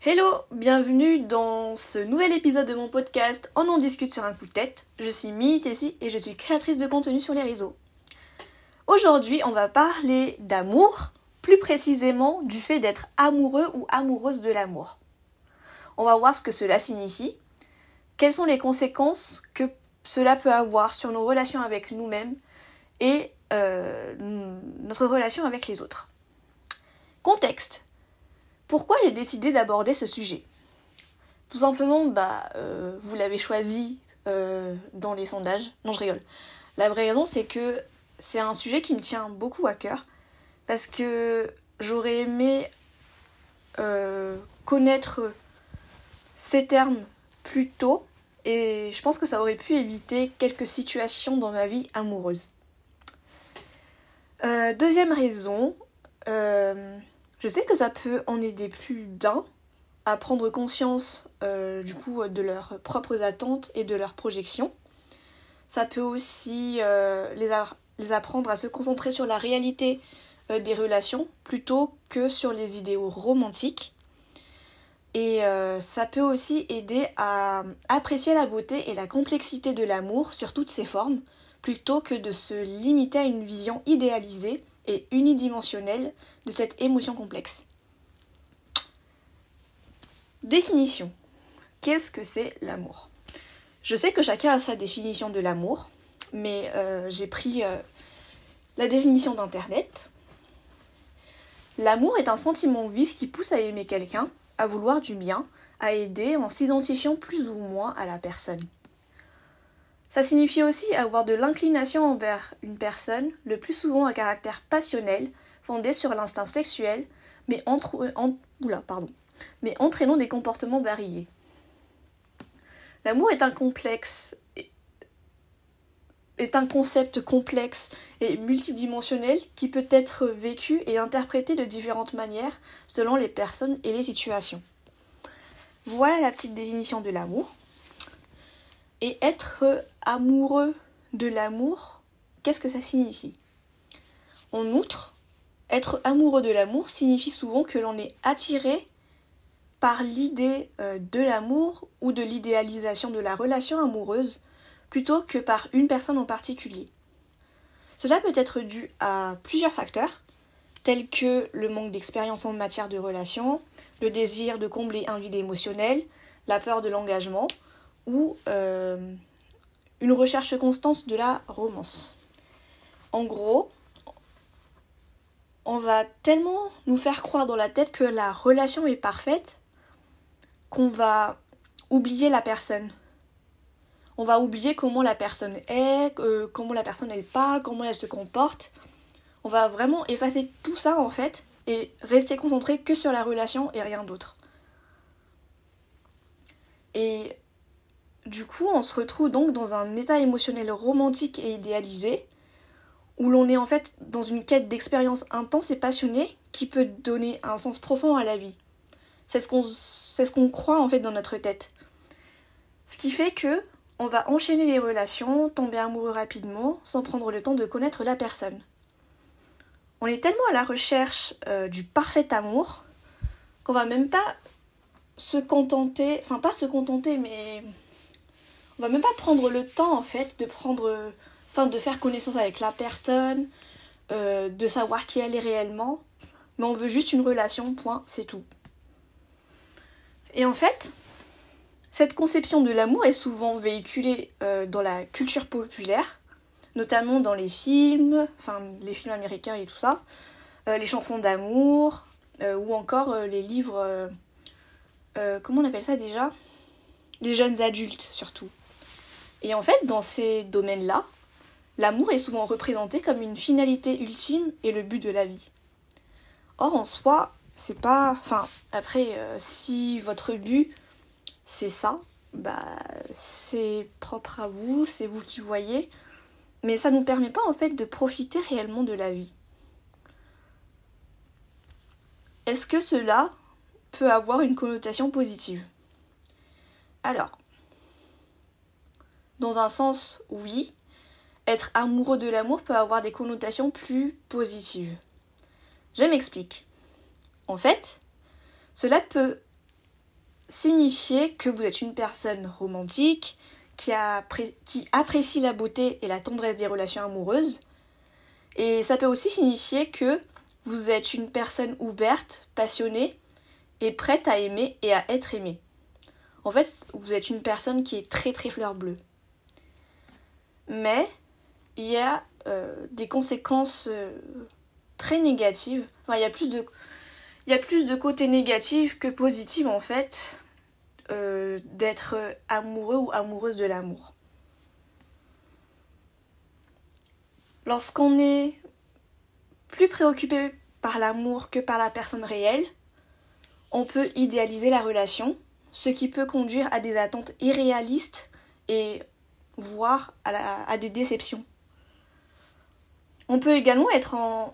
Hello, bienvenue dans ce nouvel épisode de mon podcast On en discute sur un coup de tête. Je suis Mimi Tessie et je suis créatrice de contenu sur les réseaux. Aujourd'hui, on va parler d'amour, plus précisément du fait d'être amoureux ou amoureuse de l'amour. On va voir ce que cela signifie, quelles sont les conséquences que cela peut avoir sur nos relations avec nous-mêmes et euh, notre relation avec les autres. Contexte. Pourquoi j'ai décidé d'aborder ce sujet? Tout simplement, bah, euh, vous l'avez choisi euh, dans les sondages. Non, je rigole. La vraie raison, c'est que c'est un sujet qui me tient beaucoup à cœur parce que j'aurais aimé connaître ces termes plus tôt et je pense que ça aurait pu éviter quelques situations dans ma vie amoureuse. Euh, deuxième raison, euh, je sais que ça peut en aider plus d'un à prendre conscience euh, du coup de leurs propres attentes et de leurs projections. Ça peut aussi les, les, apprendre à se concentrer sur la réalité des relations plutôt que sur les idéaux romantiques. Et ça peut aussi aider à apprécier la beauté et la complexité de l'amour sur toutes ses formes, plutôt que de se limiter à une vision idéalisée et unidimensionnelle de cette émotion complexe. Définition. Qu'est-ce que c'est l'amour? Je sais que chacun a sa définition de l'amour, mais euh, j'ai pris euh, la définition d'Internet. L'amour est un sentiment vif qui pousse à aimer quelqu'un, à vouloir du bien, à aider en s'identifiant plus ou moins à la personne. Ça signifie aussi avoir de l'inclination envers une personne, le plus souvent à caractère passionnel, fondé sur l'instinct sexuel, mais, entraînant des comportements variés. L'amour est un complexe est un concept complexe et multidimensionnel qui peut être vécu et interprété de différentes manières selon les personnes et les situations. Voilà la petite définition de l'amour. Et être amoureux de l'amour, qu'est-ce que ça signifie? En outre, être amoureux de l'amour signifie souvent que l'on est attiré par l'idée euh, de l'amour ou de l'idéalisation de la relation amoureuse plutôt que par une personne en particulier. Cela peut être dû à plusieurs facteurs, tels que le manque d'expérience en matière de relation, le désir de combler un vide émotionnel, la peur de l'engagement, ou euh, une recherche constante de la romance. En gros, on va tellement nous faire croire dans la tête que la relation est parfaite qu'on va oublier la personne. On va oublier comment la personne est, euh, comment la personne elle parle, comment elle se comporte. On va vraiment effacer tout ça en fait et rester concentré que sur la relation et rien d'autre. Et du coup, on se retrouve donc dans un état émotionnel romantique et idéalisé, où l'on est en fait dans une quête d'expérience intense et passionnée qui peut donner un sens profond à la vie. C'est ce qu'on croit en fait dans notre tête. Ce qui fait que on va enchaîner les relations, tomber amoureux rapidement, sans prendre le temps de connaître la personne. On est tellement à la recherche euh, du parfait amour qu'on va même pas se contenter, enfin pas se contenter, mais on va même pas prendre le temps en fait de prendre enfin de faire connaissance avec la personne euh, de savoir qui elle est réellement. Mais on veut juste une relation point c'est tout. Et en fait cette conception de l'amour est souvent véhiculée euh, dans la culture populaire notamment dans les films enfin les films américains et tout ça euh, les chansons d'amour ou encore les livres comment on appelle ça déjà? Les jeunes adultes surtout et en fait, dans ces domaines-là, l'amour est souvent représenté comme une finalité ultime et le but de la vie. Or, en soi, c'est pas. Enfin, après, euh, si votre but c'est ça, bah, c'est propre à vous, c'est vous qui voyez. Mais ça ne nous permet pas en fait de profiter réellement de la vie. Est-ce que cela peut avoir une connotation positive? Alors, dans un sens, oui, être amoureux de l'amour peut avoir des connotations plus positives. Je m'explique. En fait, cela peut signifier que vous êtes une personne romantique, qui, apprécie la beauté et la tendresse des relations amoureuses. Et ça peut aussi signifier que vous êtes une personne ouverte, passionnée et prête à aimer et à être aimée. En fait, vous êtes une personne qui est très très fleur bleue. Mais il y a euh, des conséquences euh, très négatives. Enfin, il y a plus de, il y côtés négatifs que positifs en fait euh, d'être amoureux ou amoureuse de l'amour. Lorsqu'on est plus préoccupé par l'amour que par la personne réelle, on peut idéaliser la relation, ce qui peut conduire à des attentes irréalistes et voire à, des déceptions. On peut également être en,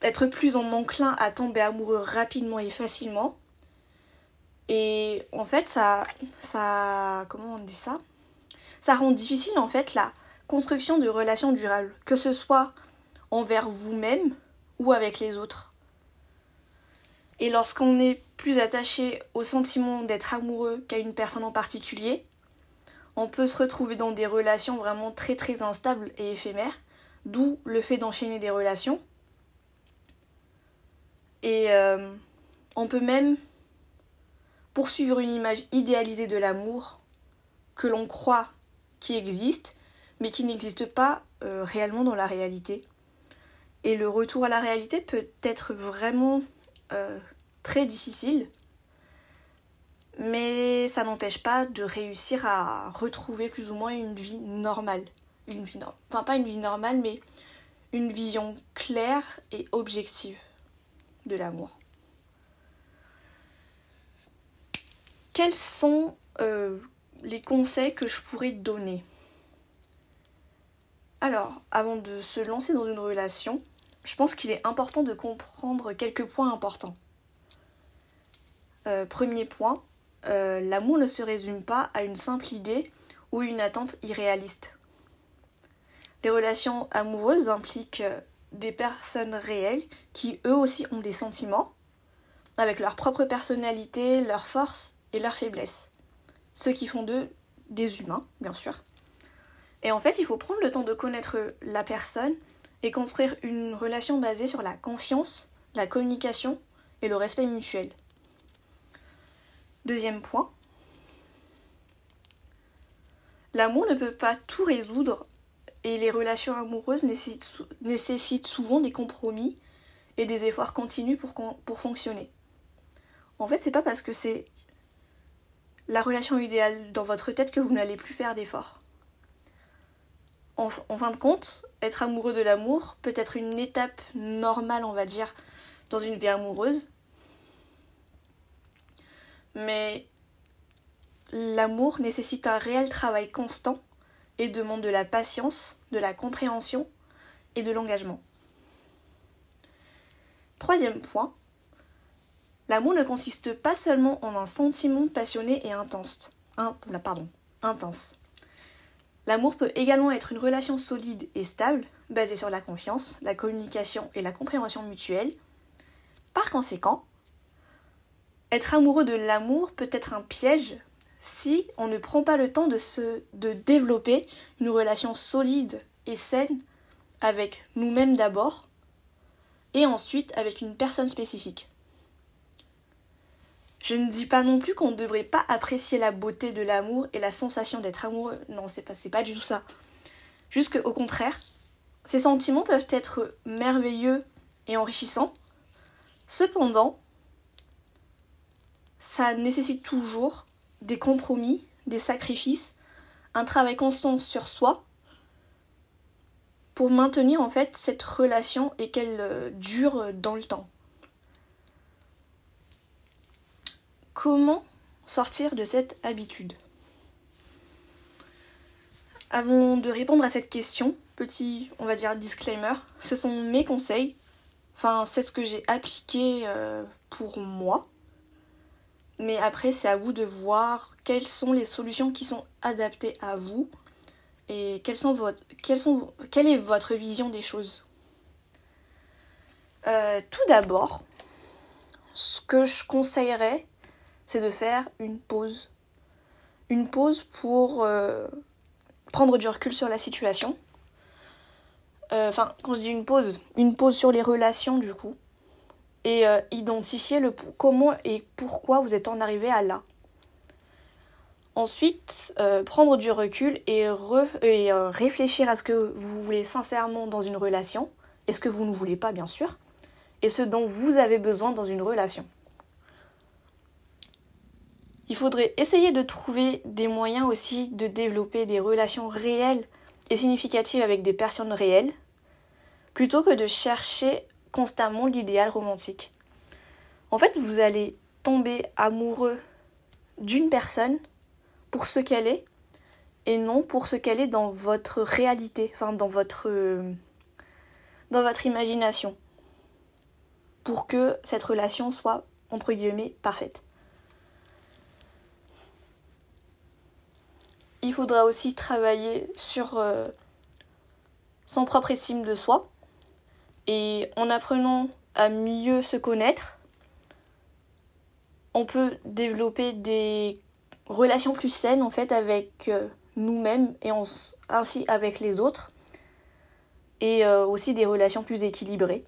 être plus en enclin à tomber amoureux rapidement et facilement. Et en fait, ça, ça, comment on dit ça? Ça rend difficile en fait la construction de relations durables, que ce soit envers vous-même ou avec les autres. Et lorsqu'on est plus attaché au sentiment d'être amoureux qu'à une personne en particulier, on peut se retrouver dans des relations vraiment très très instables et éphémères, d'où le fait d'enchaîner des relations et euh, on peut même poursuivre une image idéalisée de l'amour que l'on croit qui existe, mais qui n'existe pas euh, réellement dans la réalité. Et le retour à la réalité peut être vraiment euh, très difficile, mais ça n'empêche pas de réussir à retrouver plus ou moins une vie normale. Enfin pas une vie normale, mais une vision claire et objective de l'amour. Quels sont euh, les conseils que je pourrais donner? Alors, avant de se lancer dans une relation, je pense qu'il est important de comprendre quelques points importants. Euh, premier point, euh, l'amour ne se résume pas à une simple idée ou une attente irréaliste. Les relations amoureuses impliquent des personnes réelles qui eux aussi ont des sentiments, avec leur propre personnalité, leurs forces et leurs faiblesses. Ce qui font d'eux des humains, bien sûr. Et en fait, il faut prendre le temps de connaître la personne et construire une relation basée sur la confiance, la communication et le respect mutuel. Deuxième point. L'amour ne peut pas tout résoudre et les relations amoureuses nécessitent, souvent des compromis et des efforts continus pour, fonctionner. En fait, c'est pas parce que c'est la relation idéale dans votre tête que vous n'allez plus faire d'efforts. En, fin de compte, être amoureux de l'amour peut être une étape normale, on va dire, dans une vie amoureuse. Mais l'amour nécessite un réel travail constant et demande de la patience, de la compréhension et de l'engagement. Troisième point, l'amour ne consiste pas seulement en un sentiment passionné et intense. intense. L'amour peut également être une relation solide et stable, basée sur la confiance, la communication et la compréhension mutuelle. Par conséquent, être amoureux de l'amour peut être un piège si on ne prend pas le temps de, se, de développer une relation solide et saine avec nous-mêmes d'abord et ensuite avec une personne spécifique. Je ne dis pas non plus qu'on ne devrait pas apprécier la beauté de l'amour et la sensation d'être amoureux. Non, c'est pas, pas du tout ça. Juste qu'au contraire, ces sentiments peuvent être merveilleux et enrichissants. Cependant, ça nécessite toujours des compromis, des sacrifices, un travail constant sur soi pour maintenir en fait cette relation et qu'elle euh, dure dans le temps. Comment sortir de cette habitude? Avant de répondre à cette question, petit, on va dire, disclaimer, ce sont mes conseils. Enfin, c'est ce que j'ai appliqué euh, pour moi. Mais après, c'est à vous de voir quelles sont les solutions qui sont adaptées à vous et quelles sont votre, sont, quelle est votre vision des choses. Euh, tout d'abord, ce que je conseillerais, c'est de faire une pause. Une pause pour euh, prendre du recul sur la situation. Euh, enfin, quand je dis une pause, une pause sur les relations du coup. Et euh, identifier le comment et pourquoi vous êtes en arrivé à là. Ensuite, prendre du recul et, et réfléchir à ce que vous voulez sincèrement dans une relation, et ce que vous ne voulez pas bien sûr, et ce dont vous avez besoin dans une relation. Il faudrait essayer de trouver des moyens aussi de développer des relations réelles et significatives avec des personnes réelles, plutôt que de chercher constamment l'idéal romantique. En fait, vous allez tomber amoureux d'une personne pour ce qu'elle est et non pour ce qu'elle est dans votre réalité, enfin dans votre dans votre imagination pour que cette relation soit entre guillemets parfaite. Il faudra aussi travailler sur euh, son propre estime de soi. Et en apprenant à mieux se connaître, on peut développer des relations plus saines en fait avec euh, nous-mêmes et ainsi avec les autres. Et euh, aussi des relations plus équilibrées.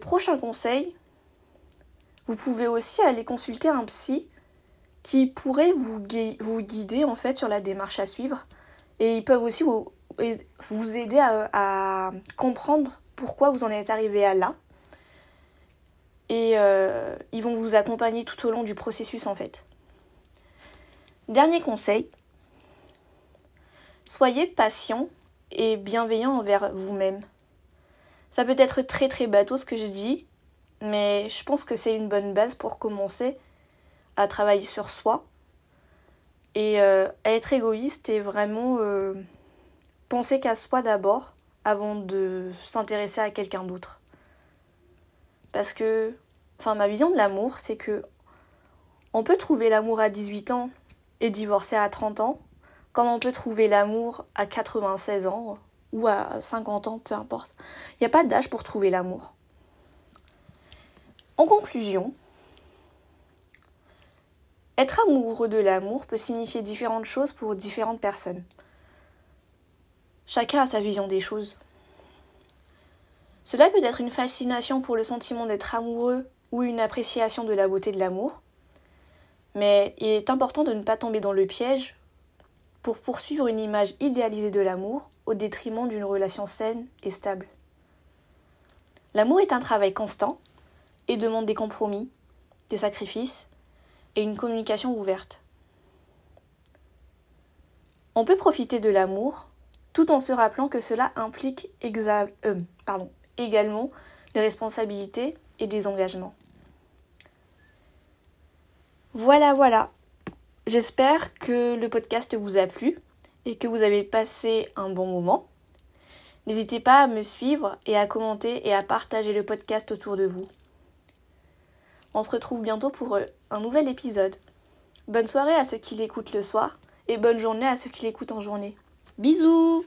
prochain conseil, vous pouvez aussi aller consulter un psy qui pourraient vous, vous guider en fait sur la démarche à suivre et ils peuvent aussi vous, vous aider à, comprendre pourquoi vous en êtes arrivé à là et euh, ils vont vous accompagner tout au long du processus en fait. Dernier conseil, soyez patient et bienveillant envers vous-même. Ça peut être très très bateau ce que je dis, mais je pense que c'est une bonne base pour commencer à travailler sur soi et euh, à être égoïste et vraiment euh, penser qu'à soi d'abord avant de s'intéresser à quelqu'un d'autre. Parce que, enfin, ma vision de l'amour, c'est que on peut trouver l'amour à 18 ans et divorcer à 30 ans, comme on peut trouver l'amour à 96 ans ou à 50 ans, peu importe. Il n'y a pas d'âge pour trouver l'amour. En conclusion, être amoureux de l'amour peut signifier différentes choses pour différentes personnes. Chacun a sa vision des choses. Cela peut être une fascination pour le sentiment d'être amoureux ou une appréciation de la beauté de l'amour, mais il est important de ne pas tomber dans le piège pour poursuivre une image idéalisée de l'amour au détriment d'une relation saine et stable. L'amour est un travail constant et demande des compromis, des sacrifices, et une communication ouverte. On peut profiter de l'amour tout en se rappelant que cela implique euh, également des responsabilités et des engagements. Voilà, voilà. J'espère que le podcast vous a plu et que vous avez passé un bon moment. N'hésitez pas à me suivre et à commenter et à partager le podcast autour de vous. On se retrouve bientôt pour euh, un nouvel épisode. Bonne soirée à ceux qui l'écoutent le soir et bonne journée à ceux qui l'écoutent en journée. Bisous